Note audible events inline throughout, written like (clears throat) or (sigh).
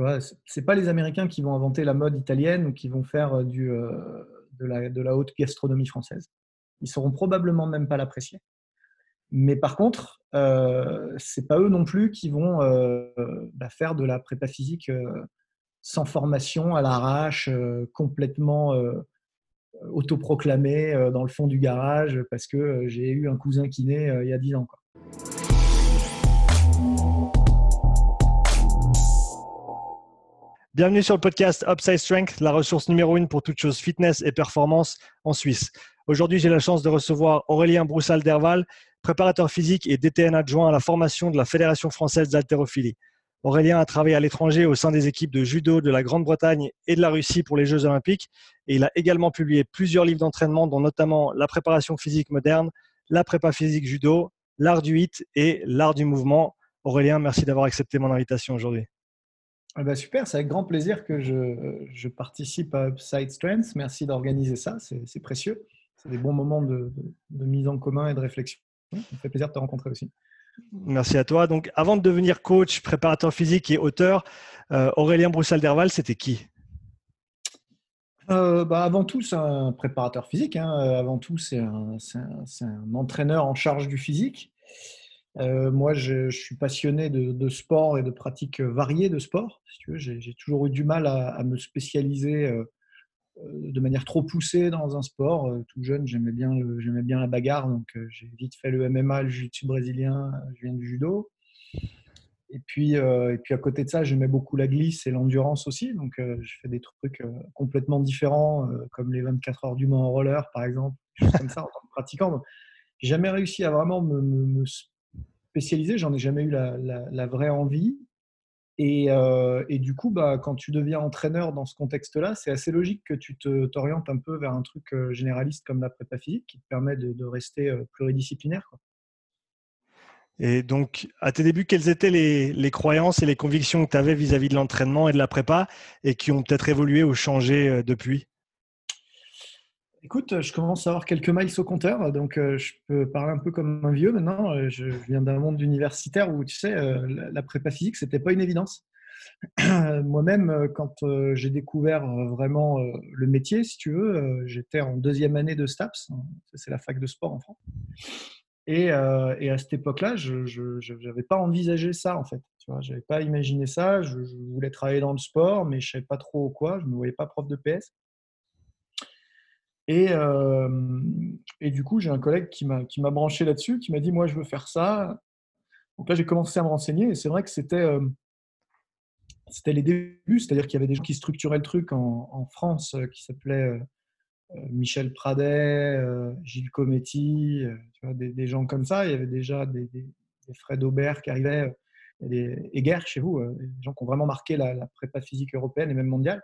Tu vois, c'est pas les Américains qui vont inventer la mode italienne ou qui vont faire de, la, de la haute gastronomie française. Ils sauront probablement même pas l'apprécier. Mais par contre, euh, c'est pas eux non plus qui vont bah, faire de la prépa physique sans formation, à l'arrache, complètement autoproclamé dans le fond du garage parce que j'ai eu un cousin naît il y a 10 ans. Bienvenue sur le podcast Upside Strength, la ressource numéro une pour toutes choses fitness et performance en Suisse. Aujourd'hui, j'ai la chance de recevoir Aurélien Broussal-Derval, préparateur physique et DTN adjoint à la formation de la Fédération française d'haltérophilie. Aurélien a travaillé à l'étranger au sein des équipes de judo de la Grande-Bretagne et de la Russie pour les Jeux olympiques et il a également publié plusieurs livres d'entraînement dont notamment la préparation physique moderne, la prépa physique judo, l'art du hit et l'art du mouvement. Aurélien, merci d'avoir accepté mon invitation aujourd'hui. Ah bah super, c'est avec grand plaisir que je, participe à Upside Strengths. Merci d'organiser ça, c'est précieux. C'est des bons moments de, mise en commun et de réflexion. Ça me fait plaisir de te rencontrer aussi. Merci à toi. Donc, avant de devenir coach, préparateur physique et auteur, euh, Aurélien Broussal-Derval, c'était qui? Euh, bah avant tout, c'est un préparateur physique. Hein. Avant tout, c'est un, un, entraîneur en charge du physique. Euh, moi, je, suis passionné de, sport et de pratiques variées de sport. j'ai toujours eu du mal à, me spécialiser euh, euh, de manière trop poussée dans un sport. Tout jeune, j'aimais bien, la bagarre, donc j'ai vite fait le MMA, le jiu-jitsu brésilien. Je viens du judo. Et puis, et puis à côté de ça, j'aimais beaucoup la glisse et l'endurance aussi. Donc, je fais des trucs complètement différents, comme les 24 heures du Mans en roller, par exemple, comme ça en pratiquant. J'ai jamais réussi à vraiment me, me, spécialisé, j'en ai jamais eu la, vraie envie. Et, euh, du coup, bah, quand tu deviens entraîneur dans ce contexte-là, c'est assez logique que tu t'orientes un peu vers un truc euh, généraliste comme la prépa physique qui te permet de, rester euh, pluridisciplinaire. Et donc, à tes débuts, quelles étaient les croyances et les convictions que tu avais vis-à-vis de l'entraînement et de la prépa et qui ont peut-être évolué ou changé depuis? Écoute, je commence à avoir quelques miles au compteur, donc euh, je peux parler un peu comme un vieux maintenant. Euh, je viens d'un monde universitaire où, tu sais, euh, la prépa physique, c'était pas une évidence. (clears throat) Moi-même, quand j'ai découvert vraiment le métier, si tu veux, j'étais en deuxième année de STAPS, hein, c'est la fac de sport en France. Et, à cette époque-là, je n'avais pas envisagé ça, en fait. Tu vois, j'avais pas imaginé ça. Je, voulais travailler dans le sport, mais je savais pas trop quoi. Je ne me voyais pas prof de PS. Et, euh, et du coup, j'ai un collègue qui m'a branché là-dessus, qui m'a dit, moi, je veux faire ça. Donc là, j'ai commencé à me renseigner. Et c'est vrai que c'était euh, les débuts, c'est-à-dire qu'il y avait des gens qui structuraient le truc en, France, euh, qui s'appelaient Michel Pradet, Gilles Cometti, des, gens comme ça. Il y avait déjà des, Fred Aubert qui arrivaient, des Eger chez vous, des gens qui ont vraiment marqué la, la prépa physique européenne et même mondiale.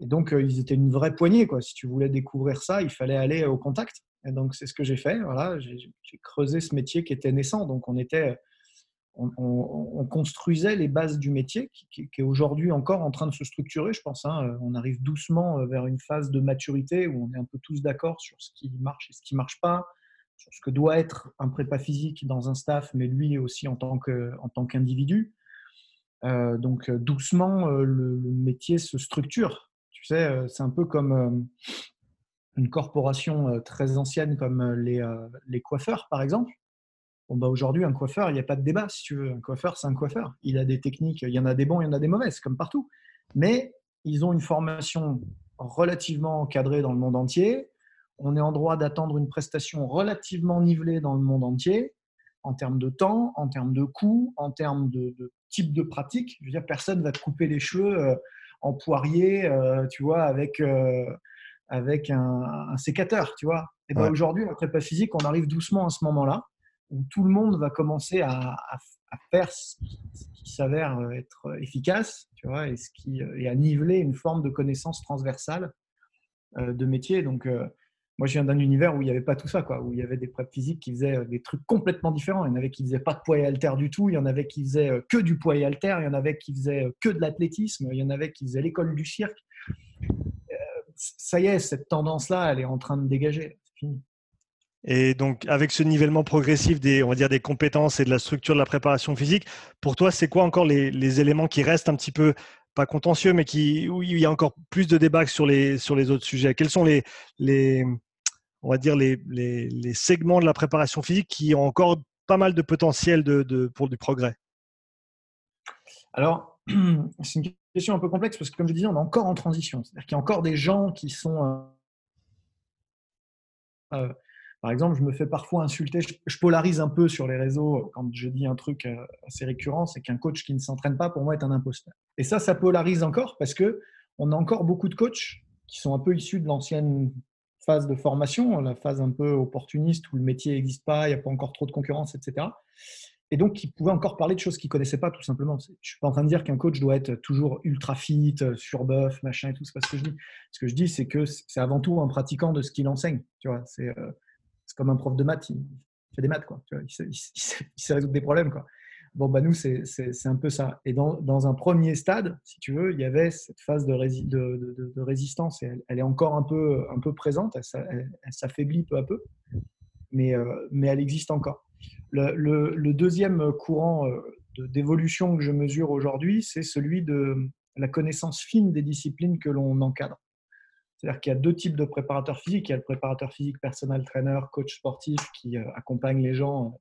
Et donc, euh, ils étaient une vraie poignée. Quoi. Si tu voulais découvrir ça, il fallait aller au contact. Et donc, c'est ce que j'ai fait. Voilà, j'ai creusé ce métier qui était naissant. Donc, on était, on, construisait les bases du métier qui, est aujourd'hui encore en train de se structurer, je pense. Hein. On arrive doucement euh, vers une phase de maturité où on est un peu tous d'accord sur ce qui marche et ce qui ne marche pas, sur ce que doit être un prépa physique dans un staff, mais lui aussi en tant qu'individu. Euh, donc doucement, le, métier se structure euh, c'est un peu comme euh, une corporation euh, très ancienne comme les, coiffeurs, par exemple. Bon, bah aujourd'hui, un coiffeur, il n'y a pas de débat, si tu veux. Un coiffeur, c'est un coiffeur. Il a des techniques, il y en a des bons, il y en a des mauvaises, comme partout. Mais ils ont une formation relativement encadrée dans le monde entier. On est en droit d'attendre une prestation relativement nivelée dans le monde entier, en termes de temps, en termes de coûts, en termes de, type de pratique. Je veux dire, personne ne va te couper les cheveux en poirier, euh, tu vois, avec, euh, avec un, sécateur, tu vois. Et ben aujourd'hui, en prépa physique, on arrive doucement à ce moment-là où tout le monde va commencer à, faire ce qui, s'avère être efficace, tu vois, et, ce qui, et à niveler une forme de connaissance transversale euh, de métier. Donc, moi, je viens d'un univers où il n'y avait pas tout ça, quoi, où il y avait des prep physiques qui faisaient des trucs complètement différents. Il y en avait qui faisaient pas de poids et halter du tout, il y en avait qui faisaient que du poids et halter, il y en avait qui faisaient que de l'athlétisme, il y en avait qui faisaient l'école du cirque. Euh, ça y est, cette tendance-là, elle est en train de dégager. Et donc, avec ce nivellement progressif des, on va dire, des compétences et de la structure de la préparation physique, pour toi, c'est quoi encore les, les éléments qui restent un petit peu pas contentieux, mais qui, où il y a encore plus de débats sur les, sur les autres sujets? Quels sont les, les on va dire, les, segments de la préparation physique qui ont encore pas mal de potentiel pour du progrès? Alors, (clears throat) c'est une question un peu complexe parce que, comme je disais, on est encore en transition. C'est-à-dire qu'il y a encore des gens qui sont. Euh, euh, par exemple, je me fais parfois insulter, je, polarise un peu sur les réseaux quand je dis un truc euh, assez récurrent, c'est qu'un coach qui ne s'entraîne pas, pour moi, est un imposteur. Et ça, ça polarise encore parce que on a encore beaucoup de coachs qui sont un peu issus de l'ancienne phase de formation, la phase un peu opportuniste où le métier n'existe pas, il n'y a pas encore trop de concurrence, etc et donc qui pouvaient encore parler de choses qu'ils connaissaient pas tout simplement. Je suis pas en train de dire qu'un coach doit être toujours ultra fit, euh, surbuff, machin et tout. C'est pas ce que je dis. Ce que je dis, c'est que c'est avant tout un pratiquant de ce qu'il enseigne. Vois, c'est euh, comme un prof de maths, il fait des maths quoi. Il, sait, résoudre des problèmes quoi. Bon bah nous c'est un peu ça. Et dans, un premier stade, si tu veux, il y avait cette phase de, résistance et elle, est encore un peu un peu présente. Elle, s'affaiblit peu à peu, mais euh, mais elle existe encore. Le, deuxième courant euh, d'évolution que je mesure aujourd'hui, c'est celui de la connaissance fine des disciplines que l'on encadre. C'est-à-dire qu'il y a deux types de préparateurs physiques. Il y a le préparateur physique, personnel trainer, coach sportif qui euh, accompagne les gens.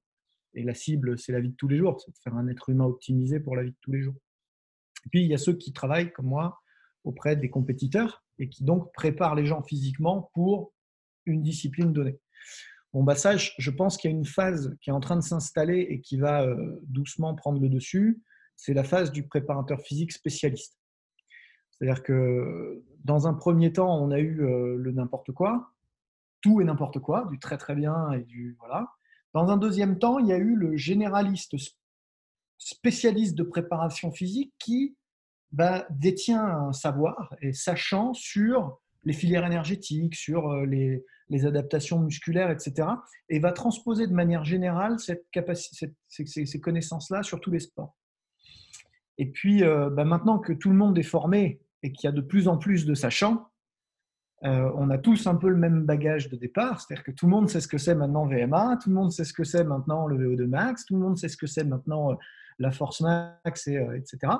Et la cible, c'est la vie de tous les jours, c'est de faire un être humain optimisé pour la vie de tous les jours. Puis, il y a ceux qui travaillent, comme moi, auprès des compétiteurs et qui donc préparent les gens physiquement pour une discipline donnée. Bon, bah ça, je pense qu'il y a une phase qui est en train de s'installer et qui va euh, doucement prendre le dessus. C'est la phase du préparateur physique spécialiste. C'est-à-dire que dans un premier temps, on a eu euh, le n'importe quoi, tout et n'importe quoi, du très très bien et du voilà. Dans un deuxième temps, il y a eu le généraliste spécialiste de préparation physique qui bah, détient un savoir et sachant sur les filières énergétiques, sur euh, les, adaptations musculaires, etc. Et va transposer de manière générale cette ces, connaissances-là sur tous les sports. Et puis, euh, bah, maintenant que tout le monde est formé et qu'il y a de plus en plus de sachants, euh, on a tous un peu le même bagage de départ, c'est-à-dire que tout le monde sait ce que c'est maintenant VMA, tout le monde sait ce que c'est maintenant le VO2 max, tout le monde sait ce que c'est maintenant euh, la force max, et, etc.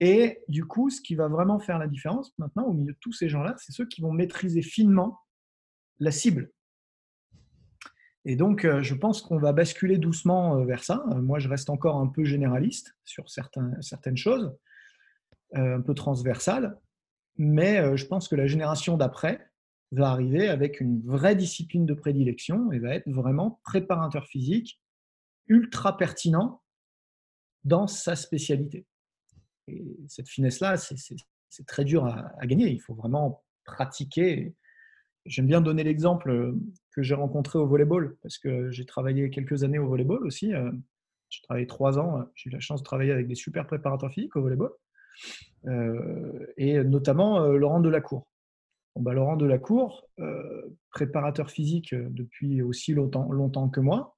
Et du coup, ce qui va vraiment faire la différence maintenant au milieu de tous ces gens-là, c'est ceux qui vont maîtriser finement la cible. Et donc, euh, je pense qu'on va basculer doucement euh, vers ça. Euh, moi, je reste encore un peu généraliste sur certaines choses, un peu transversales, mais je pense que la génération d'après va arriver avec une vraie discipline de prédilection et va être vraiment préparateur physique, ultra pertinent dans sa spécialité. Et cette finesse-là, c'est très dur à, gagner. Il faut vraiment pratiquer J'aime bien donner l'exemple euh, que j'ai rencontré au volleyball, parce que j'ai travaillé quelques années au volleyball aussi. Euh, j'ai travaillé trois ans. Euh, j'ai eu la chance de travailler avec des super préparateurs physiques au volleyball, et notamment Laurent Delacour. Bah, Laurent Delacour, préparateur physique depuis aussi longtemps, longtemps que moi,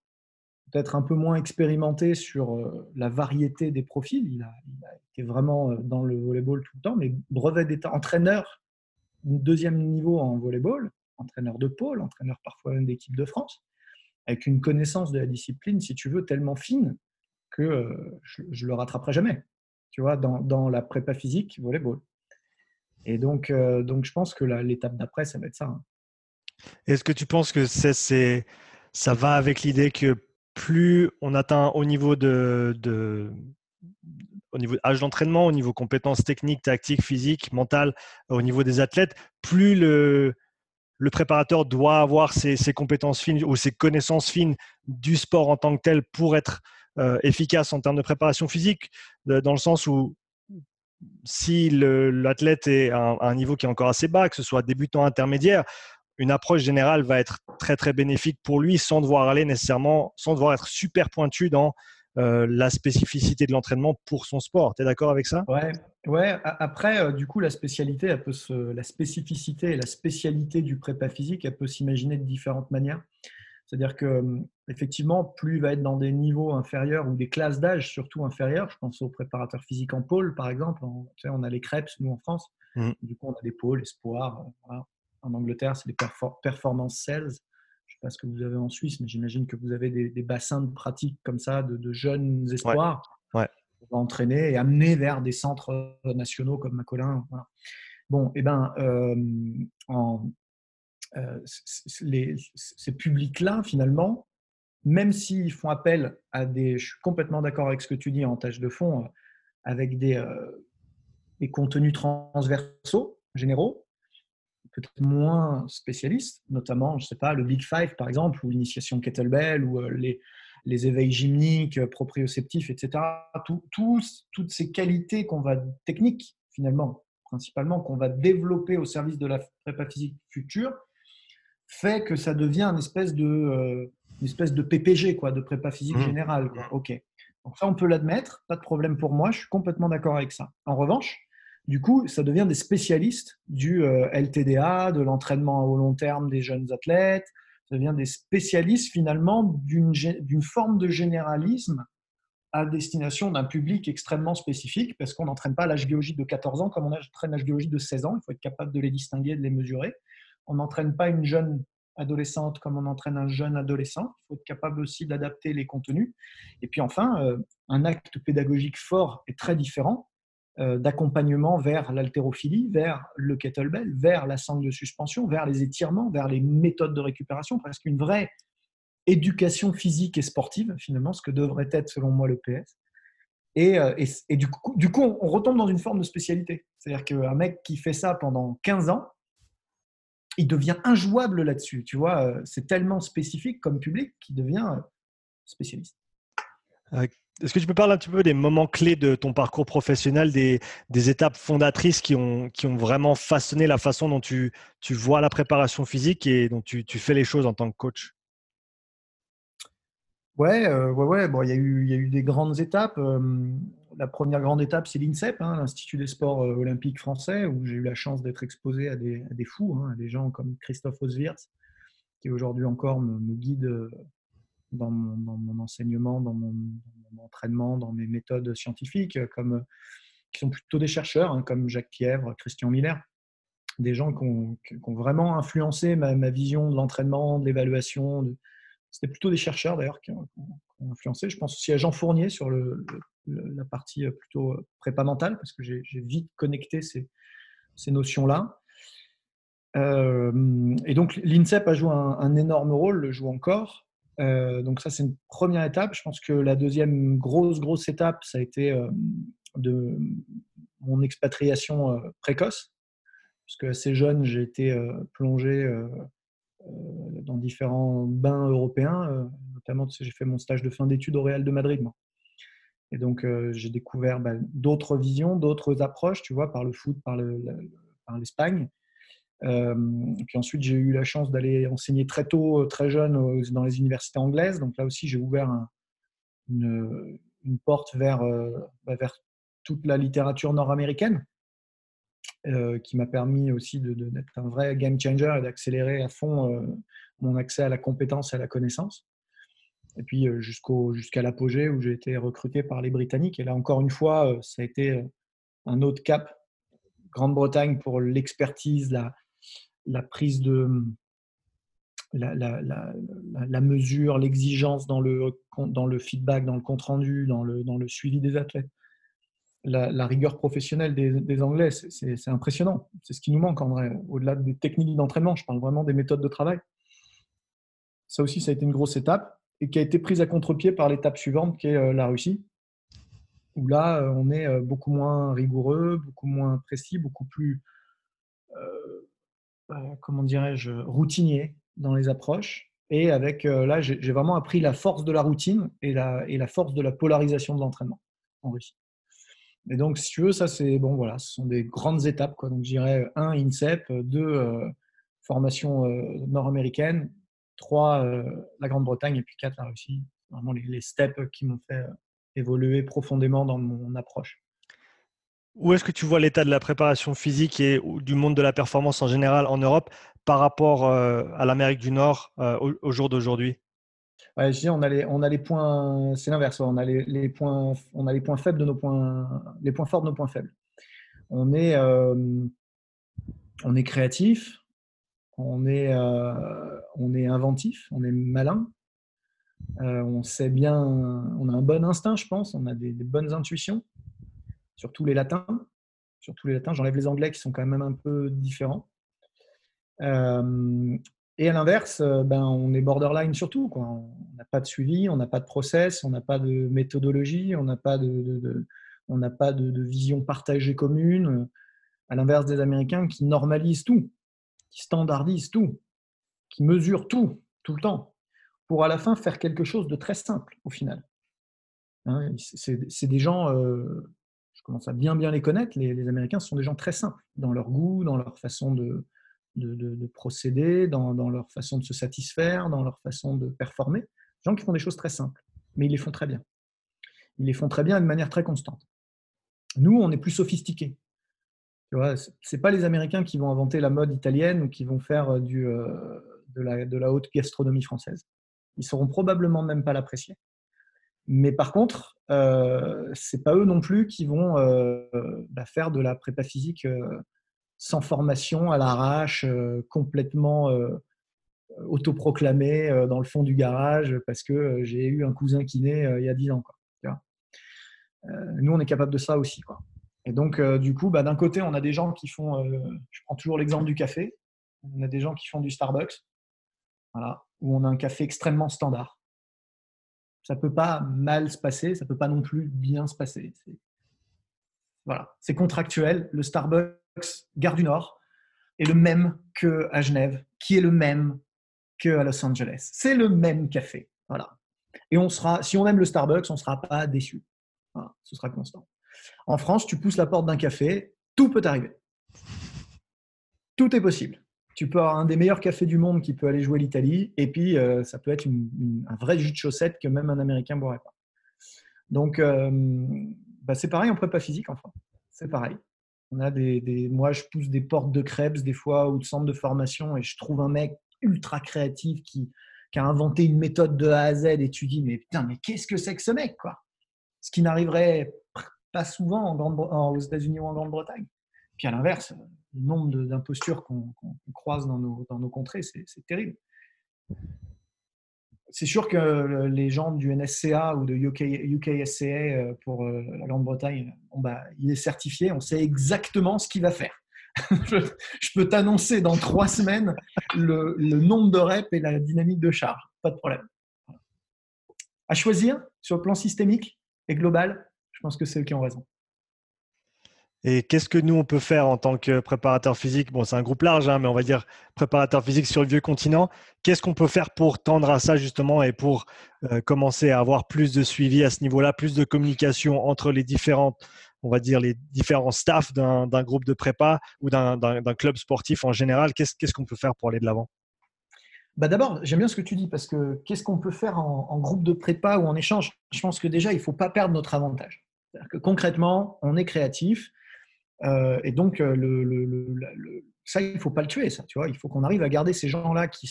peut-être un peu moins expérimenté sur la variété des profils. Il a, il a, été vraiment dans le volleyball tout le temps, mais brevet d'état, entraîneur deuxième niveau en volleyball, entraîneur de pôle, entraîneur parfois même d'équipe de France, avec une connaissance de la discipline, si tu veux, tellement fine que euh, je, ne le rattraperai jamais, tu vois, dans, la prépa physique volleyball. Et donc, euh, donc je pense que l'étape d'après, ça va être ça. Hein. Est-ce que tu penses que ça va avec l'idée que plus on atteint au niveau de, au niveau âge d'entraînement, au niveau compétences techniques, tactiques, physiques, mentales, au niveau des athlètes, plus le, le préparateur doit avoir ses, compétences fines ou ses connaissances fines du sport en tant que tel pour être euh, efficace en termes de préparation physique, dans le sens où si l'athlète est à un, niveau qui est encore assez bas, que ce soit débutant, intermédiaire, une approche générale va être très très bénéfique pour lui sans devoir aller nécessairement, sans devoir être super pointu dans euh, la spécificité de l'entraînement pour son sport. Tu es d'accord avec ça? Ouais. ouais. Après, euh, du coup, la spécialité, elle peut la spécificité et la spécialité du prépa physique, elle peut s'imaginer de différentes manières. C'est-à-dire que hum, effectivement, plus il va être dans des niveaux inférieurs ou des classes d'âge surtout inférieures, je pense aux préparateurs physiques en pôle par exemple, on, on a les crêpes nous en France, mmh. du coup on a des pôles, espoirs, euh, en Angleterre c'est les performance sales, pas ce que vous avez en Suisse, mais j'imagine que vous avez des, bassins de pratique comme ça, de, jeunes espoirs. Ouais. va entraîner et amener vers des centres nationaux comme Macolin. Bon, et eh ben, en, ces publics-là, finalement, même s'ils font appel à des. Je suis complètement d'accord avec ce que tu dis en tâche de fond, avec des, des contenus transversaux, généraux, peut-être moins spécialistes, notamment, je ne sais pas, le Big Five par exemple, ou l'initiation kettlebell, ou euh, les, les éveils gymniques, euh, proprioceptifs, etc. toutes ces qualités qu'on va, techniques finalement, principalement, qu'on va développer au service de la prépa physique future, fait que ça devient une espèce de, euh, une espèce de PPG, quoi, de prépa physique mmh. générale. Ok. Donc ça, on peut l'admettre, pas de problème pour moi, je suis complètement d'accord avec ça. En revanche, du coup, ça devient des spécialistes du euh, LTDA, de l'entraînement au long terme des jeunes athlètes. Ça devient des spécialistes finalement d'une forme de généralisme à destination d'un public extrêmement spécifique parce qu'on n'entraîne pas l'âge biologique de 14 ans comme on entraîne l'âge biologique de 16 ans. Il faut être capable de les distinguer, de les mesurer. On n'entraîne pas une jeune adolescente comme on entraîne un jeune adolescent. Il faut être capable aussi d'adapter les contenus. Et puis enfin, euh, un acte pédagogique fort et très différent euh, d'accompagnement vers l'haltérophilie, vers le kettlebell, vers la sangle de suspension, vers les étirements, vers les méthodes de récupération, presque une vraie éducation physique et sportive, finalement, ce que devrait être selon moi le PS. Et, euh, du, coup, du, coup, on retombe dans une forme de spécialité. C'est-à-dire qu'un mec qui fait ça pendant 15 ans, il devient injouable là-dessus. Tu vois, euh, c'est tellement spécifique comme public qu'il devient spécialiste. Est-ce que tu peux parler un petit peu des moments clés de ton parcours professionnel, des, étapes fondatrices qui ont, qui ont vraiment façonné la façon dont tu, tu vois la préparation physique et dont tu, tu, fais les choses en tant que coach? Ouais, euh, ouais, ouais. Bon, il y, a eu, il y a eu des grandes étapes. Euh, la première grande étape, c'est l'INSEP, hein, l'Institut des sports euh, olympiques français, où j'ai eu la chance d'être exposé à des, fous, hein, à des gens comme Christophe Oswirth, qui aujourd'hui encore me, me guide dans mon, enseignement, dans mon, entraînement, dans mes méthodes scientifiques, comme, qui sont plutôt des chercheurs, hein, comme Jacques Pièvre, Christian Miller, des gens qui ont, vraiment influencé ma, vision de l'entraînement, de l'évaluation. C'était plutôt des chercheurs d'ailleurs qui, ont influencé. Je pense aussi à Jean Fournier sur le, la partie plutôt prépa mentale, parce que j'ai vite connecté ces, notions-là. Euh, et donc l'INSEP a joué un, énorme rôle, le joue encore. Euh, donc ça, c'est une première étape. Je pense que la deuxième grosse, grosse étape, ça a été euh, de mon expatriation euh, précoce. Parce que assez jeune, j'ai été plongé dans différents bains européens. notamment, j'ai fait mon stage de fin d'études au Real de Madrid. Moi. Et donc, j'ai découvert bah, d'autres visions, d'autres approches, tu vois, par le foot, par l'Espagne. Euh, puis ensuite, j'ai eu la chance d'aller enseigner très tôt, euh, très jeune, dans les universités anglaises. Donc là aussi, j'ai ouvert une, porte euh, bah, vers toute la littérature nord-américaine, qui m'a permis aussi d'être un vrai game changer et d'accélérer à fond mon accès à la compétence et à la connaissance. Et puis jusqu'à l'apogée où j'ai été recruté par les Britanniques. Et là, encore une fois, ça a été un autre cap. Grande-Bretagne pour l'expertise, la, prise de la, la, mesure, l'exigence dans le, feedback, dans le compte-rendu, dans le suivi des athlètes. La, rigueur professionnelle des, Anglais, c'est impressionnant. C'est ce qui nous manque en vrai. Au-delà des techniques d'entraînement, je parle vraiment des méthodes de travail. Ça aussi, ça a été une grosse étape et qui a été prise à contre-pied par l'étape suivante qui est euh, la Russie, où là, euh, on est euh, beaucoup moins rigoureux, beaucoup moins précis, beaucoup plus comment dirais-je, routinier dans les approches. Et avec là, j'ai vraiment appris la force de la routine et la, force de la polarisation de l'entraînement en Russie. Et donc, si tu veux, ça, c'est bon, voilà, ce sont des grandes étapes. Quoi. Donc, je dirais un, INSEP, deux, euh, formation nord-américaine, trois, la Grande-Bretagne, et puis quatre, la Russie. Vraiment les, les steps qui m'ont fait évoluer profondément dans mon approche. Où est-ce que tu vois l'état de la préparation physique et du monde de la performance en général en Europe par rapport euh, à l'Amérique du Nord euh, au, jour d'aujourd'hui? Ouais, je dis, on a les, on a les points, c'est l'inverse. On a les, points, on a les points faibles de nos points, les points forts de nos points faibles. On est, euh, on est créatif, on est, on est inventif, on est malin, on sait bien, on a un bon instinct, je pense, on a des, bonnes intuitions, surtout les latins. Surtout les latins, j'enlève les anglais qui sont quand même un peu différents. et à l'inverse, ben, on est borderline surtout. Quoi. On n'a pas de suivi, on n'a pas de process, on n'a pas de méthodologie, on n'a pas de, vision partagée commune, à l'inverse des Américains qui normalisent tout, qui standardisent tout, qui mesurent tout, tout le temps, pour à la fin faire quelque chose de très simple au final. Hein, c'est des gens, euh, je commence à bien bien les connaître, les, Américains sont des gens très simples dans leur goût, dans leur façon de, de, procéder, dans, dans, leur façon de se satisfaire, dans leur façon de performer. Des gens qui font des choses très simples, mais ils les font très bien. Ils les font très bien de manière très constante. Nous, on est plus sophistiqués. Ce n'est pas les Américains qui vont inventer la mode italienne ou qui vont faire euh, euh, de, la, haute gastronomie française. Ils sauront probablement même pas l'apprécier. Mais par contre, euh, c'est pas eux non plus qui vont euh, bah, faire de la prépa physique sans formation, à l'arrache, complètement autoproclamé dans le fond du garage parce que j'ai eu un cousin naît il y a 10 ans. Quoi. nous, on est capable de ça aussi. Et donc, euh, du coup, bah, d'un côté, on a des gens qui font, euh, je prends toujours l'exemple du café, on a des gens qui font du Starbucks, voilà, où on a un café extrêmement standard. Ça ne peut pas mal se passer, ça ne peut pas non plus bien se passer. Voilà, c'est contractuel. Le Starbucks Gare du Nord est le même qu'à Genève, qui est le même qu'à Los Angeles. C'est le même café. Voilà. Et on sera, si on aime le Starbucks, on ne sera pas déçu. ce sera constant. En France, tu pousses la porte d'un café, tout peut arriver. Tout est possible. Tu peux avoir un des meilleurs cafés du monde qui peut aller jouer l'Italie, et puis euh, ça peut être un vrai jus de chaussette que même un Américain ne boirait pas. Donc, euh, bah, c'est pareil en prépa physique, enfin. C'est pareil. On a des, moi, je pousse des portes de crêpes des fois ou de centres de formation, et je trouve un mec ultra créatif qui, qui a inventé une méthode de A à Z, et tu dis, mais putain, mais qu'est-ce que c'est que ce mec, quoi? Ce qui n'arriverait pas souvent en aux États-Unis ou en Grande-Bretagne. Puis à l'inverse, le nombre d'impostures qu'on croise dans nos, dans nos contrées, c'est terrible. C'est sûr que les gens du NSCA ou de UK, UKSCA euh, pour euh, la Grande-Bretagne, bah, il est certifié, on sait exactement ce qu'il va faire. (laughs) je peux t'annoncer dans trois semaines le, le, nombre de reps et la dynamique de charge. Pas de problème. À choisir sur le plan systémique et global, je pense que c'est eux qui ont raison. Et qu'est-ce que nous, on peut faire en tant que préparateur physique? Bon, c'est un groupe large, hein, mais on va dire préparateur physique sur le vieux continent. Qu'est-ce qu'on peut faire pour tendre à ça, justement, et pour euh, commencer à avoir plus de suivi à ce niveau-là, plus de communication entre les différentes, on va dire, les différents staffs d'un groupe de prépa ou d'un club sportif en général? Qu'est-ce qu'on peut faire pour aller de l'avant? Bah D'abord, j'aime bien ce que tu dis parce que qu'est-ce qu'on peut faire en, en, groupe de prépa ou en échange? Je pense que déjà, il ne faut pas perdre notre avantage concrètement, on est créatif. Euh, et donc, euh, ça, il ne faut pas le tuer, ça. Tu vois il faut qu'on arrive à garder ces gens-là qui,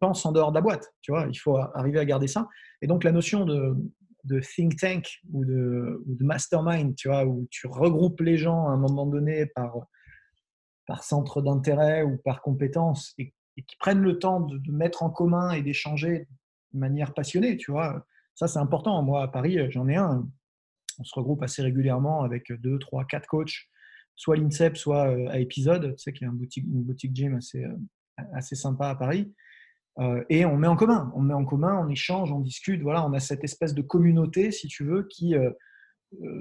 pensent en dehors de la boîte. Tu vois il faut arriver à garder ça. Et donc, la notion de, think tank ou de, mastermind, tu vois, où tu regroupes les gens à un moment donné par, centre d'intérêt ou par compétence et, qui prennent le temps de, de mettre en commun et d'échanger de manière passionnée, tu vois. Ça, c'est important. Moi, à Paris, j'en ai un on se regroupe assez régulièrement avec deux, trois, quatre coachs, soit l'INSEP, soit euh, à épisode. Tu sais qu'il y a une boutique, gym assez, euh, sympa à Paris. Euh, et on met en commun, on met en commun, on échange, on discute. Voilà, on a cette espèce de communauté, si tu veux, qui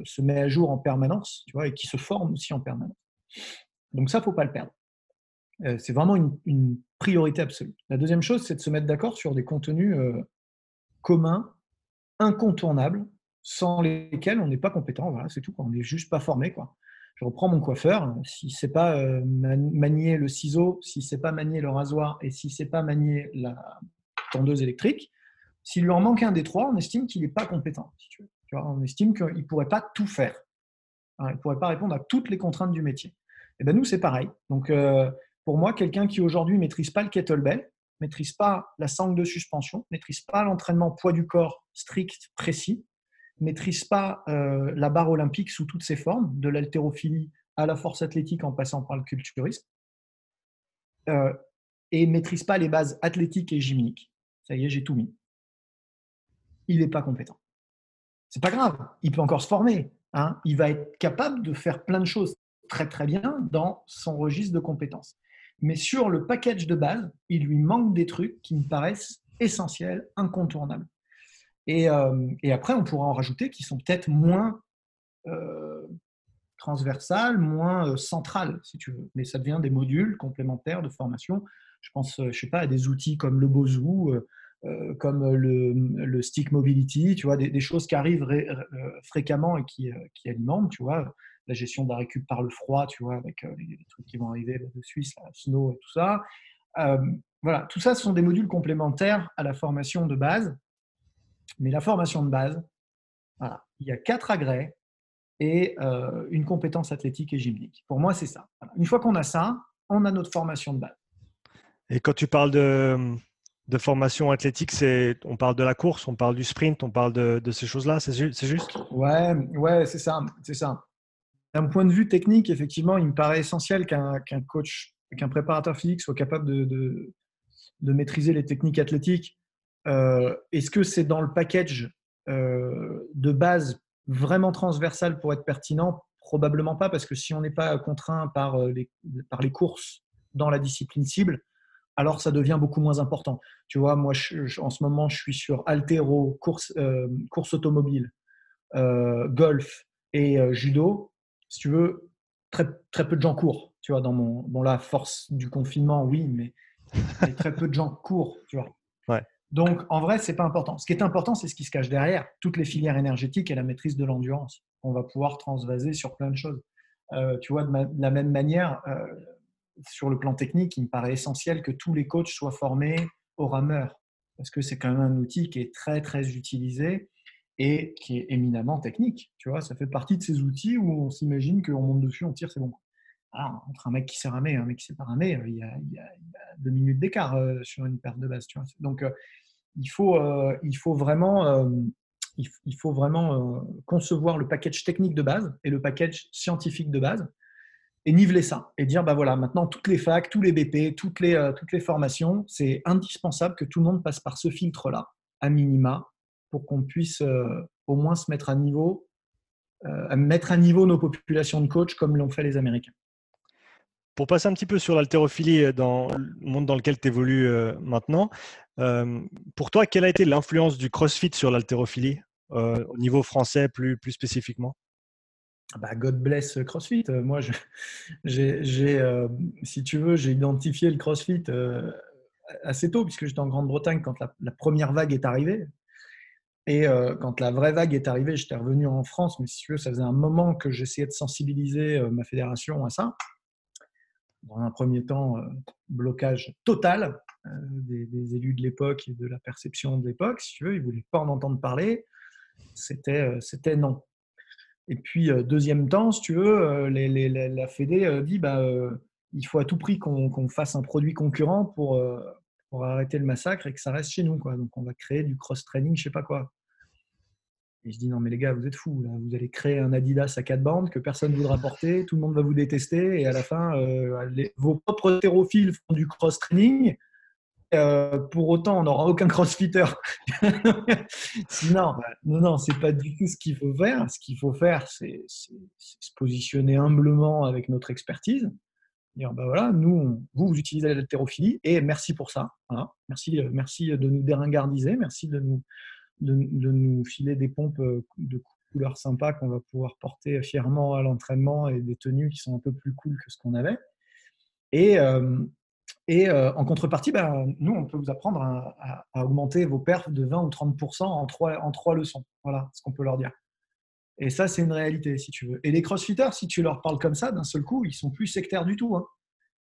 se met à jour en permanence, tu vois, et qui se forme aussi en permanence. Donc ça, faut pas le perdre. c'est vraiment une, priorité absolue. La deuxième chose, c'est de se mettre d'accord sur des contenus communs, incontournables, sans lesquels on n'est pas compétent. Voilà, c'est tout. On n'est juste pas formé. Je reprends mon coiffeur. Si c'est pas euh, manier le ciseau, si c'est pas manier le rasoir et si c'est pas manier la tondeuse électrique, s'il lui en manque un des trois, on estime qu'il n'est pas compétent. on estime qu'il ne pourrait pas tout faire. il ne pourrait pas répondre à toutes les contraintes du métier. Et eh ben nous, c'est pareil. Donc, euh, pour moi, quelqu'un qui aujourd'hui maîtrise pas le kettlebell, maîtrise pas la sangle de suspension, maîtrise pas l'entraînement poids du corps strict, précis, maîtrise pas euh, la barre olympique sous toutes ses formes, de l'haltérophilie à la force athlétique en passant par le culturisme, euh, et maîtrise pas les bases athlétiques et gymniques. Ça y est, j'ai tout mis. il n'est pas compétent. C'est pas grave, il peut encore se former. Hein. Il va être capable de faire plein de choses très très bien dans son registre de compétences. Mais sur le package de base, il lui manque des trucs qui me paraissent essentiels, incontournables. Et, euh, après, on pourra en rajouter qui sont peut-être moins euh, transversales, moins euh, centrales, si tu veux. Mais ça devient des modules complémentaires de formation. Je pense, je sais pas, à des outils comme le Bozu, comme le, Stick Mobility, tu vois, des, choses qui arrivent fréquemment et qui, alimentent, tu vois la gestion de la récup par le froid, tu vois, avec euh, les, trucs qui vont arriver de Suisse, la Snow et tout ça. Voilà, tout ça, ce sont des modules complémentaires à la formation de base. Mais la formation de base, voilà, il y a quatre agrès et euh, une compétence athlétique et gymnique. Pour moi, c'est ça. Une fois qu'on a ça, on a notre formation de base. Et quand tu parles de, de formation athlétique, c'est on parle de la course, on parle du sprint, on parle de, de ces choses-là, c'est juste? Ouais, ouais, c'est ça, c'est ça. D'un point de vue technique, effectivement, il me paraît essentiel qu'un coach, qu'un préparateur physique soit capable de, de, maîtriser les techniques athlétiques. Euh, est-ce que c'est dans le package euh, de base vraiment transversal pour être pertinent? Probablement pas, parce que si on n'est pas contraint par euh, les, courses dans la discipline cible, alors ça devient beaucoup moins important. Tu vois, moi, en ce moment, je suis sur altéro, course, course automobile, golf et judo si tu veux, très, très peu de gens courent. Tu vois, dans mon. Bon, la force du confinement, oui, mais, très peu de gens courent, tu vois. Donc, en vrai, c'est pas important. Ce qui est important, c'est ce qui se cache derrière. Toutes les filières énergétiques et la maîtrise de l'endurance. On va pouvoir transvaser sur plein de choses. Euh, tu vois, de, la même manière, euh, sur le plan technique, il me paraît essentiel que tous les coachs soient formés au rameur. Parce que c'est quand même un outil qui est très, très utilisé et qui est éminemment technique. Tu vois, ça fait partie de ces outils où on s'imagine qu'on monte dessus, on tire, c'est bon. Entre un mec qui sait ramer et un mec qui sait pas ramer, euh, il y a, deux minutes d'écart euh, sur une perte de base. Donc, euh, il, faut, il faut vraiment, il, faut vraiment concevoir le package technique de base et le package scientifique de base et niveler ça et dire bah voilà maintenant toutes les facs, tous les BP, toutes les, toutes les formations, c'est indispensable que tout le monde passe par ce filtre là à minima pour qu'on puisse au moins se mettre à niveau, mettre à niveau nos populations de coachs comme l'ont fait les Américains. Pour passer un petit peu sur l'haltérophilie euh, dans le monde dans lequel tu évolues maintenant, pour toi, quelle a été l'influence du CrossFit sur l'haltérophilie au niveau français plus, plus spécifiquement? Bah, God bless CrossFit. Moi, j'ai, si tu veux, j'ai identifié le CrossFit assez tôt, puisque j'étais en Grande-Bretagne quand la, première vague est arrivée. Et euh, quand la vraie vague est arrivée, j'étais revenu en France, mais si tu veux, ça faisait un moment que j'essayais de sensibiliser euh, ma fédération à ça. Dans un premier temps, euh, blocage total des, élus de l'époque et de la perception de l'époque, si tu veux, ils ne voulaient pas en entendre parler. C'était, c'était non. Et puis, deuxième temps, si tu veux, la Fédé dit bah, il faut à tout prix qu'on, fasse un produit concurrent pour, arrêter le massacre et que ça reste chez nous. Donc on va créer du cross-training, je sais pas quoi. Et je dis non mais les gars, vous êtes fous. Vous allez créer un Adidas à quatre bandes que personne ne voudra porter, tout le monde va vous détester et à la fin, euh, vos propres hétérophiles font du cross-training. Euh, pour autant, on n'aura aucun crossfitter. (laughs) non, non, non, c'est pas du tout ce qu'il faut faire. Ce qu'il faut faire, c'est se positionner humblement avec notre expertise, Dire, bah voilà, nous, vous, vous utilisez l'haltérophilie et merci pour ça. Merci, euh, merci de nous déringardiser, merci de nous, de, nous filer des pompes euh, de couleurs sympas qu'on va pouvoir porter fièrement à l'entraînement et des tenues qui sont un peu plus cool que ce qu'on avait. Et, euh, et en contrepartie, bah, nous, on peut vous apprendre à, augmenter vos perfs de 20 ou 30% en trois, en trois leçons. Voilà ce qu'on peut leur dire. Et ça, c'est une réalité, si tu veux. Et les crossfitters, si tu leur parles comme ça, d'un seul coup, ils sont plus sectaires du tout. Hein.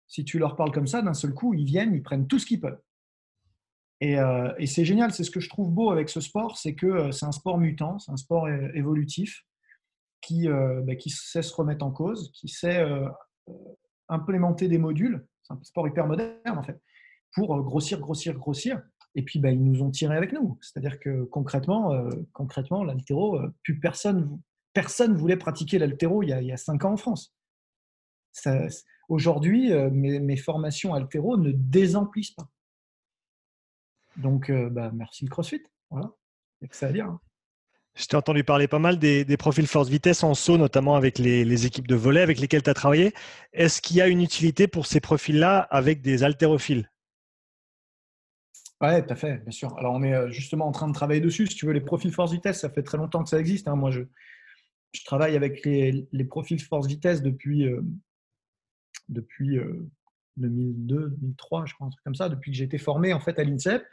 Si tu leur parles comme ça, d'un seul coup, ils viennent, ils prennent tout ce qu'ils peuvent. Et, euh, c'est génial, c'est ce que je trouve beau avec ce sport, c'est que euh, c'est un sport mutant, c'est un sport évolutif qui, euh, bah, qui sait se remettre en cause, qui sait implémenter des modules. C'est un sport hyper moderne, en fait, pour grossir, grossir, grossir. Et puis, bah, ils nous ont tiré avec nous. C'est-à-dire que concrètement, concrètement l'altéro, plus personne personne voulait pratiquer l'altéro il, y a cinq ans en France. Aujourd'hui, euh, mes, formations altéro ne désemplissent pas. Donc, bah, merci le CrossFit. Voilà. Il que ça à dire. Hein. Je t'ai entendu parler pas mal des, profils force-vitesse en saut, notamment avec les, équipes de volet avec lesquelles tu as travaillé. Est-ce qu'il y a une utilité pour ces profils-là avec des haltérophiles? Oui, tout à fait, bien sûr. Alors, on est euh, justement en train de travailler dessus. Si tu veux, les profils force-vitesse, ça fait très longtemps que ça existe. Hein. Moi, je, je, travaille avec les, profils force-vitesse depuis, euh, depuis 2002, euh, 2003, je crois, un truc comme ça, depuis que j'ai été formé en fait à l'INSEP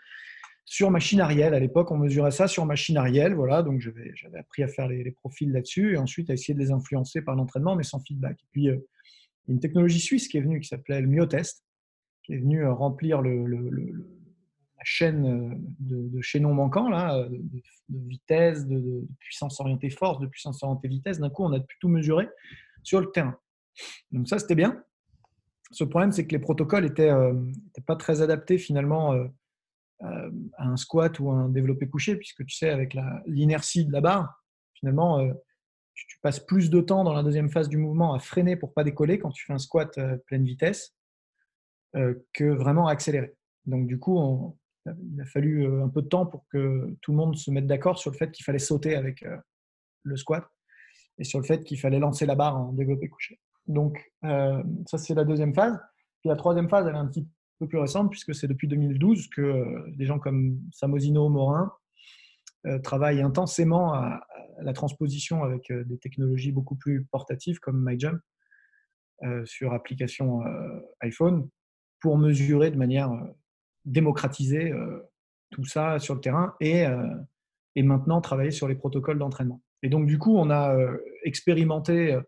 sur machine Ariel. À l'époque, on mesurait ça sur machine Ariel. Voilà, donc j'avais appris à faire les, profils là-dessus et ensuite à essayer de les influencer par l'entraînement, mais sans feedback. Et puis, euh, une technologie suisse qui est venue qui s'appelait le Myotest, qui est venue euh, remplir la chaîne euh, de, chaînons manquants, là, de, vitesse, de, puissance orientée force, de puissance orientée vitesse. D'un coup, on a pu tout mesurer sur le terrain. Donc ça, c'était bien. Ce problème, c'est que les protocoles n'étaient pas très adaptés finalement euh, un squat ou un développé couché, puisque tu sais, avec l'inertie de la barre, finalement, euh, tu, passes plus de temps dans la deuxième phase du mouvement à freiner pour pas décoller quand tu fais un squat euh, pleine vitesse que vraiment à accélérer. Donc, du coup, il a fallu un peu de temps pour que tout le monde se mette d'accord sur le fait qu'il fallait sauter avec le squat et sur le fait qu'il fallait lancer la barre en développé couché. Donc, ça, c'est la deuxième phase. Puis la troisième phase, elle est un petit peu plus récente, puisque c'est depuis 2012 que euh, des gens comme Samosino Morin euh, travaillent intensément à, la transposition avec euh, des technologies beaucoup plus portatives comme MyJump sur application iPhone pour mesurer de manière démocratisée tout ça sur le terrain et, et maintenant travailler sur les protocoles d'entraînement. Et donc, du coup, on a expérimenté,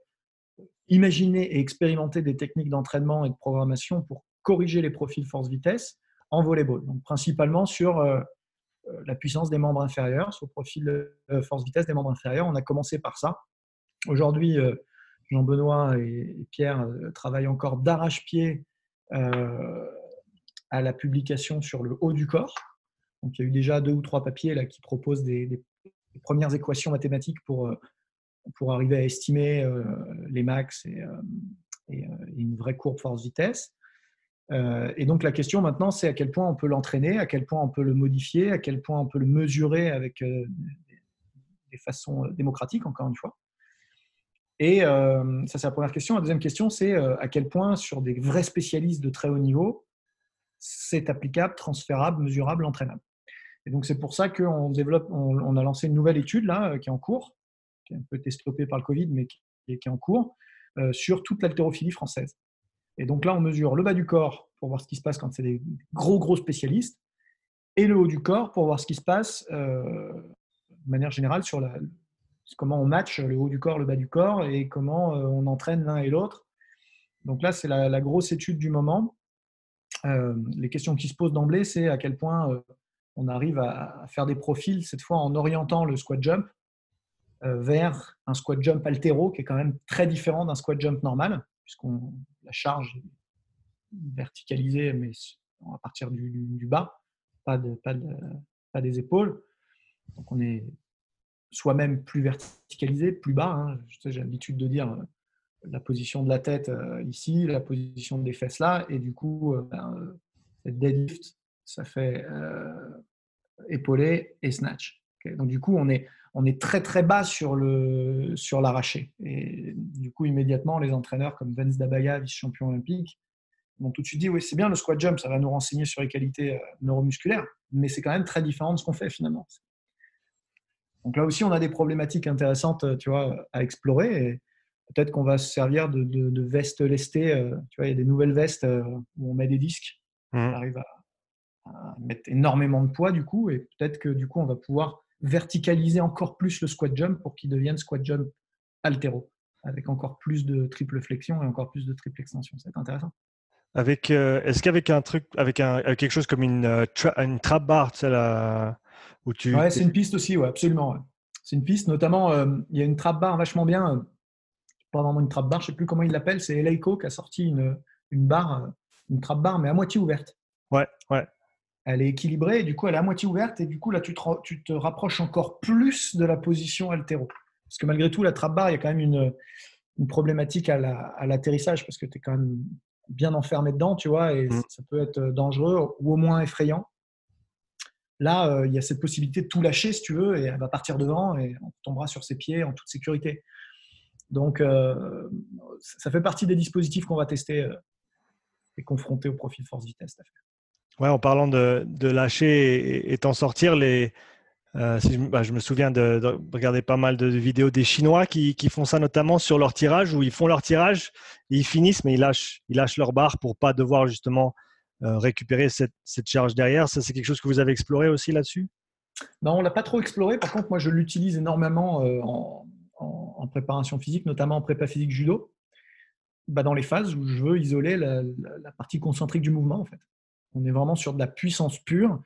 imaginé et expérimenté des techniques d'entraînement et de programmation pour corriger les profils force-vitesse en volleyball. Donc, principalement sur euh, euh, la puissance des membres inférieurs, sur le profil euh, force-vitesse des membres inférieurs. On a commencé par ça. Aujourd'hui, Jean-Benoît et Pierre travaillent encore d'arrache-pied à la publication sur le haut du corps. Donc, il y a eu déjà deux ou trois papiers là, qui proposent des, premières équations mathématiques pour, pour arriver à estimer les max et, et, une vraie courbe force-vitesse. Euh, et donc la question maintenant, c'est à quel point on peut l'entraîner, à quel point on peut le modifier, à quel point on peut le mesurer avec euh, des façons euh, démocratiques, encore une fois. Et ça, c'est la première question. La deuxième question, c'est à quel point sur des vrais spécialistes de très haut niveau, c'est applicable, transférable, mesurable, entraînable. Et donc c'est pour ça qu'on développe, on, a lancé une nouvelle étude là qui est en cours, qui a un peu été stoppée par le Covid, mais qui, est en cours, sur toute l'haltérophilie française. Et donc là, on mesure le bas du corps pour voir ce qui se passe quand c'est des gros, gros spécialistes, et le haut du corps pour voir ce qui se passe euh, de manière générale sur la, comment on match le haut du corps, le bas du corps, et comment euh, on entraîne l'un et l'autre. Donc là, c'est la, grosse étude du moment. Euh, les questions qui se posent d'emblée, c'est à quel point on arrive à, faire des profils, cette fois en orientant le squat jump vers un squat jump altéro, qui est quand même très différent d'un squat jump normal, puisqu'on la charge verticalisée, mais à partir du, bas, pas, de, pas, de, pas, des épaules. Donc on est soi-même plus verticalisé, plus bas. Hein. J'ai l'habitude de dire euh, la position de la tête euh, ici, la position des fesses là, et du coup, euh, ben, deadlift, ça fait épaulé et snatch. Donc du coup, on est, on est très très bas sur le sur l'arraché. Et du coup, immédiatement, les entraîneurs comme Vence Dabaya, vice-champion olympique, m'ont tout de suite dit oui, c'est bien le squat jump, ça va nous renseigner sur les qualités euh, neuromusculaires, mais c'est quand même très différent de ce qu'on fait finalement. Donc là aussi, on a des problématiques intéressantes, euh, tu vois, à explorer. Et peut-être qu'on va se servir de, de, vestes lestées. Euh, tu vois, il y a des nouvelles vestes où on met des disques. Mmh. On arrive à, à, mettre énormément de poids du coup, et peut-être que du coup, on va pouvoir verticaliser encore plus le squat jump pour qu'il devienne squat jump altéro, avec encore plus de triple flexion et encore plus de triple extension. C'est intéressant. Avec, euh, est-ce qu'avec un truc, avec, un, quelque chose comme une, euh, une trap bar, tu sais, là, où tu. Ouais, c'est une piste aussi, ouais, absolument. C'est une piste, notamment, euh, il y a une trap bar vachement bien, pas vraiment une trap bar, je sais plus comment il l'appelle, c'est Eleiko qui a sorti une, une barre, une trap bar, mais à moitié ouverte. Ouais, ouais elle est équilibrée et du coup elle est à moitié ouverte et du coup là tu te, tu te rapproches encore plus de la position altéro. Parce que malgré tout, la trap bar, il y a quand même une, une problématique à l'atterrissage parce que tu es quand même bien enfermé dedans, tu vois, et mmh. ça peut être dangereux ou au moins effrayant. Là, il y a cette possibilité de tout lâcher, si tu veux, et elle va partir devant et on tombera sur ses pieds en toute sécurité. Donc, ça fait partie des dispositifs qu'on va tester et confronter au profil force-vitesse. Ouais, en parlant de, lâcher et, t'en sortir, euh, bah, je, me souviens de, regarder pas mal de vidéos des Chinois qui, font ça notamment sur leur tirage, où ils font leur tirage, ils finissent, mais ils lâchent, ils lâchent leur barre pour pas devoir justement euh, récupérer cette, charge derrière. Ça, c'est quelque chose que vous avez exploré aussi là-dessus? Non, on l'a pas trop exploré. Par contre, moi, je l'utilise énormément euh, en, préparation physique, notamment en prépa physique judo, bah, dans les phases où je veux isoler la, la partie concentrique du mouvement, en fait. On est vraiment sur de la puissance pure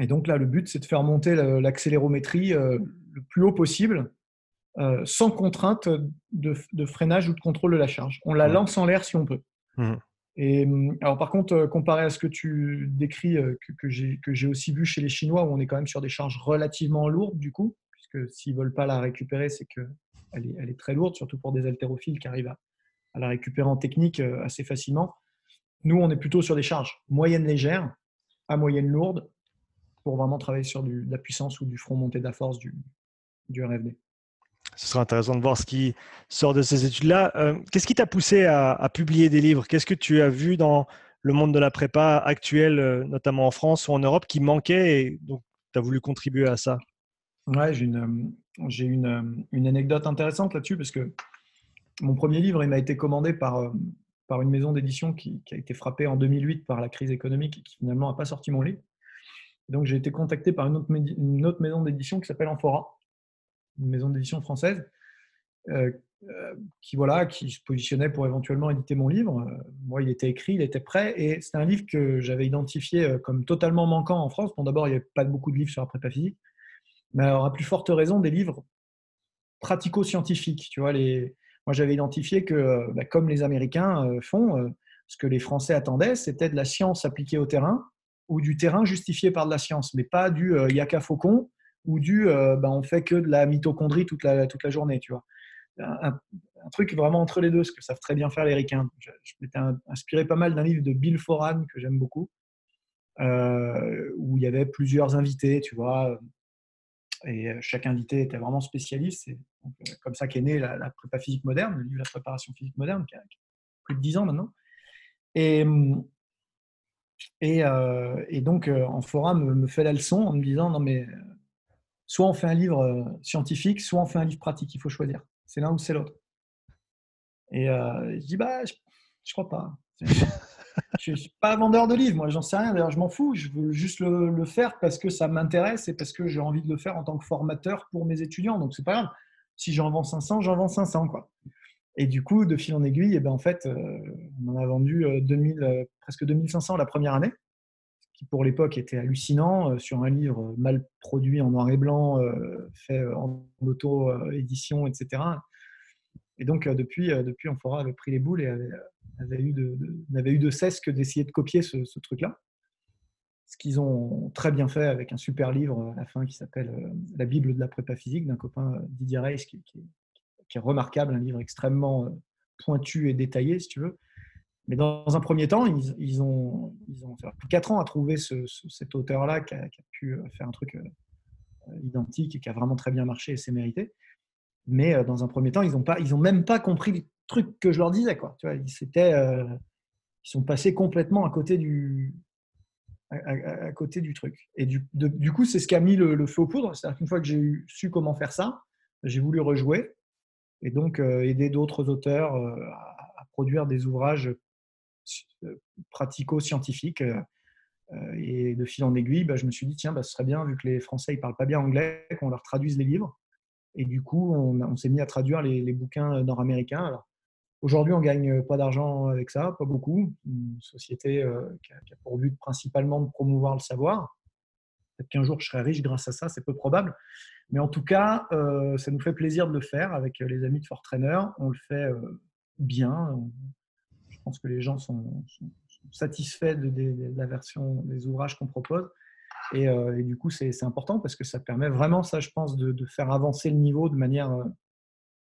et donc là, le but, c'est de faire monter l'accélérométrie euh, le plus haut possible, euh, sans contrainte de, freinage ou de contrôle de la charge. On la lance en l'air si on peut. Mmh. Et alors par contre, euh, comparé à ce que tu décris, que, que j'ai aussi vu chez les Chinois, où on est quand même sur des charges relativement lourdes, du coup, puisque s'ils veulent pas la récupérer, c'est qu'elle est, elle est très lourde, surtout pour des haltérophiles qui arrivent à la récupérer en technique assez facilement. Nous, on est plutôt sur des charges moyennes légères à moyenne lourde pour vraiment travailler sur de la puissance ou du front monté de la force du, du RFD. Ce sera intéressant de voir ce qui sort de ces études-là. Euh, qu'est-ce qui t'a poussé à, publier des livres? Qu'est-ce que tu as vu dans le monde de la prépa actuel, euh, notamment en France ou en Europe, qui manquait et donc tu as voulu contribuer à ça? Ouais, j'ai une, j'ai une, une, anecdote intéressante là-dessus parce que mon premier livre, il m'a été commandé par, euh, par une maison d'édition qui, a été frappée en 2008 par la crise économique et qui finalement n'a pas sorti mon livre. Donc j'ai été contacté par une autre, maison d'édition qui s'appelle Amphora, une maison d'édition française, euh, euh, qui voilà, qui se positionnait pour éventuellement éditer mon livre. Euh, moi, il était écrit, il était prêt, et c'est un livre que j'avais identifié comme totalement manquant en France. Bon, d'abord, il n'y avait pas beaucoup de livres sur la prépa physique, mais alors, à plus forte raison, des livres pratico-scientifiques. Tu vois, les... Moi, j'avais identifié que, bah, comme les Américains font, ce que les Français attendaient, c'était de la science appliquée au terrain ou du terrain justifié par de la science, mais pas du euh, yaka faucon ou du euh, ben, on fait que de la mitochondrie toute la, toute la journée, tu vois. Un, truc vraiment entre les deux, ce que savent très bien faire les ricains. Je, m'étais inspiré pas mal d'un livre de Bill Foran que j'aime beaucoup, euh, où il y avait plusieurs invités, tu vois, et chaque invité était vraiment spécialiste. C'est comme ça qu'est née la, prépa physique moderne, le livre La préparation physique moderne, qui a, plus de 10 ans maintenant. Et, et, donc, en forum, me, fait la leçon en me disant non, mais soit on fait un livre scientifique, soit on fait un livre pratique, il faut choisir. C'est l'un ou c'est l'autre. Et je dis bah, je, ne crois pas. Je ne suis pas vendeur de livres, moi, j'en sais rien. D'ailleurs, je m'en fous. Je veux juste le, faire parce que ça m'intéresse et parce que j'ai envie de le faire en tant que formateur pour mes étudiants. Donc, c'est pas grave. Si j'en vends 500, j'en vends 500, quoi. Et du coup, de fil en aiguille, eh ben, en fait, euh, on en a vendu 2000, euh, euh, presque 2500 la première année, ce qui pour l'époque était hallucinant sur un livre mal produit en noir et blanc, fait en auto-édition, etc. Et donc, depuis, depuis, Amphora avait pris les boules et avait, eu, de, cesse que d'essayer de copier ce, truc-là. Ce qu'ils ont très bien fait avec un super livre à la fin qui s'appelle La Bible de la prépa physique d'un copain Didier Reis qui, est remarquable, un livre extrêmement euh, pointu et détaillé, si tu veux. Mais dans un premier temps, ils, ont, ils ont fait 4 ans à trouver cet auteur-là qui, a, pu euh, faire un truc euh, identique et qui a vraiment très bien marché et c'est mérité. Mais dans un premier temps, ils n'ont même pas compris truc que je leur disais. Quoi. Tu vois, ils, ils sont passés complètement à côté du, à, côté du truc. Et du, du coup, c'est ce qui a mis le, feu aux poudres. C'est-à-dire qu'une fois que j'ai su comment faire ça, j'ai voulu rejouer et donc euh, aider d'autres auteurs euh, à, produire des ouvrages euh, pratico-scientifiques. et de fil en aiguille, bah, je me suis dit, tiens, bah, ce serait bien, vu que les Français ne parlent pas bien anglais, qu'on leur traduise les livres. Et du coup, on, s'est mis à traduire les, bouquins nord-américains. Aujourd'hui, on gagne pas d'argent avec ça, pas beaucoup. Une société qui, a, qui, a, pour but principalement de promouvoir le savoir. Peut-être qu'un jour, je serai riche grâce à ça, c'est peu probable. Mais en tout cas, euh, ça nous fait plaisir de le faire avec euh, les amis de Fort Trainer. On le fait euh, bien. Je pense que les gens sont, satisfaits de, la version des ouvrages qu'on propose. Et, du coup, c'est important parce que ça permet vraiment, ça, je pense, de, faire avancer le niveau de manière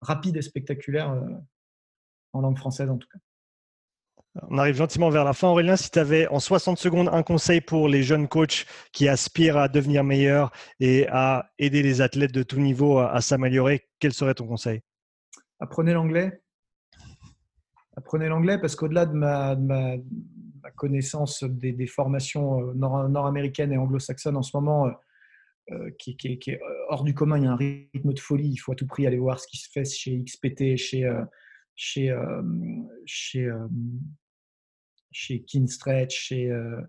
rapide et spectaculaire en langue française, en tout cas. On arrive gentiment vers la fin. Aurélien, si tu avais en 60 secondes un conseil pour les jeunes coachs qui aspirent à devenir meilleurs et à aider les athlètes de tout niveau à, s'améliorer, quel serait ton conseil? Apprenez l'anglais. Apprenez l'anglais parce qu'au-delà de ma, connaissance des, formations euh, nord-américaines et anglo-saxonnes en ce moment, euh, euh, qui, est hors du commun, il y a un rythme de folie. Il faut à tout prix aller voir ce qui se fait chez XPT, chez, chez, chez chez Kinstretch, chez, euh,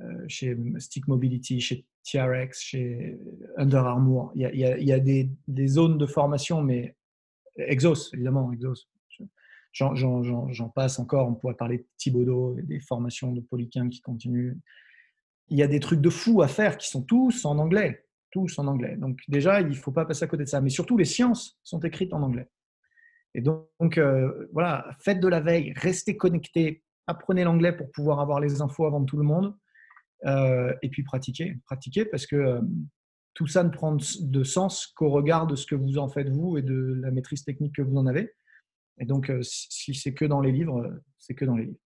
euh, chez Stick Mobility, chez TRX, chez Under Armour. Il y a, il y a des, des, zones de formation, mais Exos, évidemment, Exos. J'en passe encore, on pourrait parler de Thibaudot, des formations de Polyquin qui continuent. Il y a des trucs de fou à faire qui sont tous en anglais. Tous en anglais. Donc déjà, il ne faut pas passer à côté de ça. Mais surtout, les sciences sont écrites en anglais. Et donc, euh, voilà, faites de la veille, restez connectés, apprenez l'anglais pour pouvoir avoir les infos avant tout le monde. Euh, et puis pratiquez, pratiquez parce que euh, tout ça ne prend de sens qu'au regard de ce que vous en faites vous et de la maîtrise technique que vous en avez. Et donc, si c'est que dans les livres, c'est que dans les livres.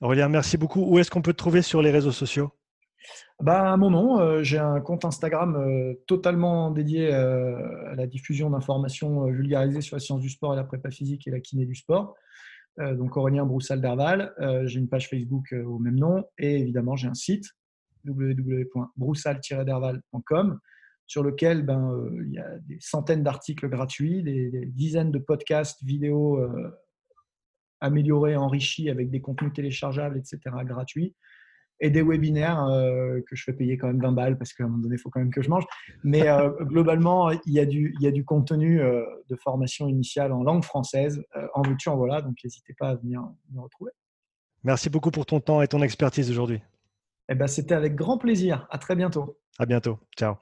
Aurélien, merci beaucoup. Où est-ce qu'on peut te trouver sur les réseaux sociaux? Bah, mon nom, j'ai un compte Instagram totalement dédié à la diffusion d'informations vulgarisées sur la science du sport et la prépa physique et la kiné du sport. Euh, donc Aurélien Broussal d'Herval. Euh, j'ai une page Facebook euh, au même nom et évidemment j'ai un site www.broussal-derval.com sur lequel ben, il y a des centaines d'articles gratuits, des, dizaines de podcasts, vidéos améliorés, enrichis avec des contenus téléchargeables, etc. gratuits et des webinaires euh, que je fais payer quand même 20 balles parce qu'à un moment donné, il faut quand même que je mange. Mais euh, (laughs) globalement, il y, a du, il y a du contenu euh, de formation initiale en langue française, en voiture, voilà. Donc, n'hésitez pas à venir me retrouver. Merci beaucoup pour ton temps et ton expertise aujourd'hui. Eh ben, C'était avec grand plaisir. À très bientôt. À bientôt. Ciao.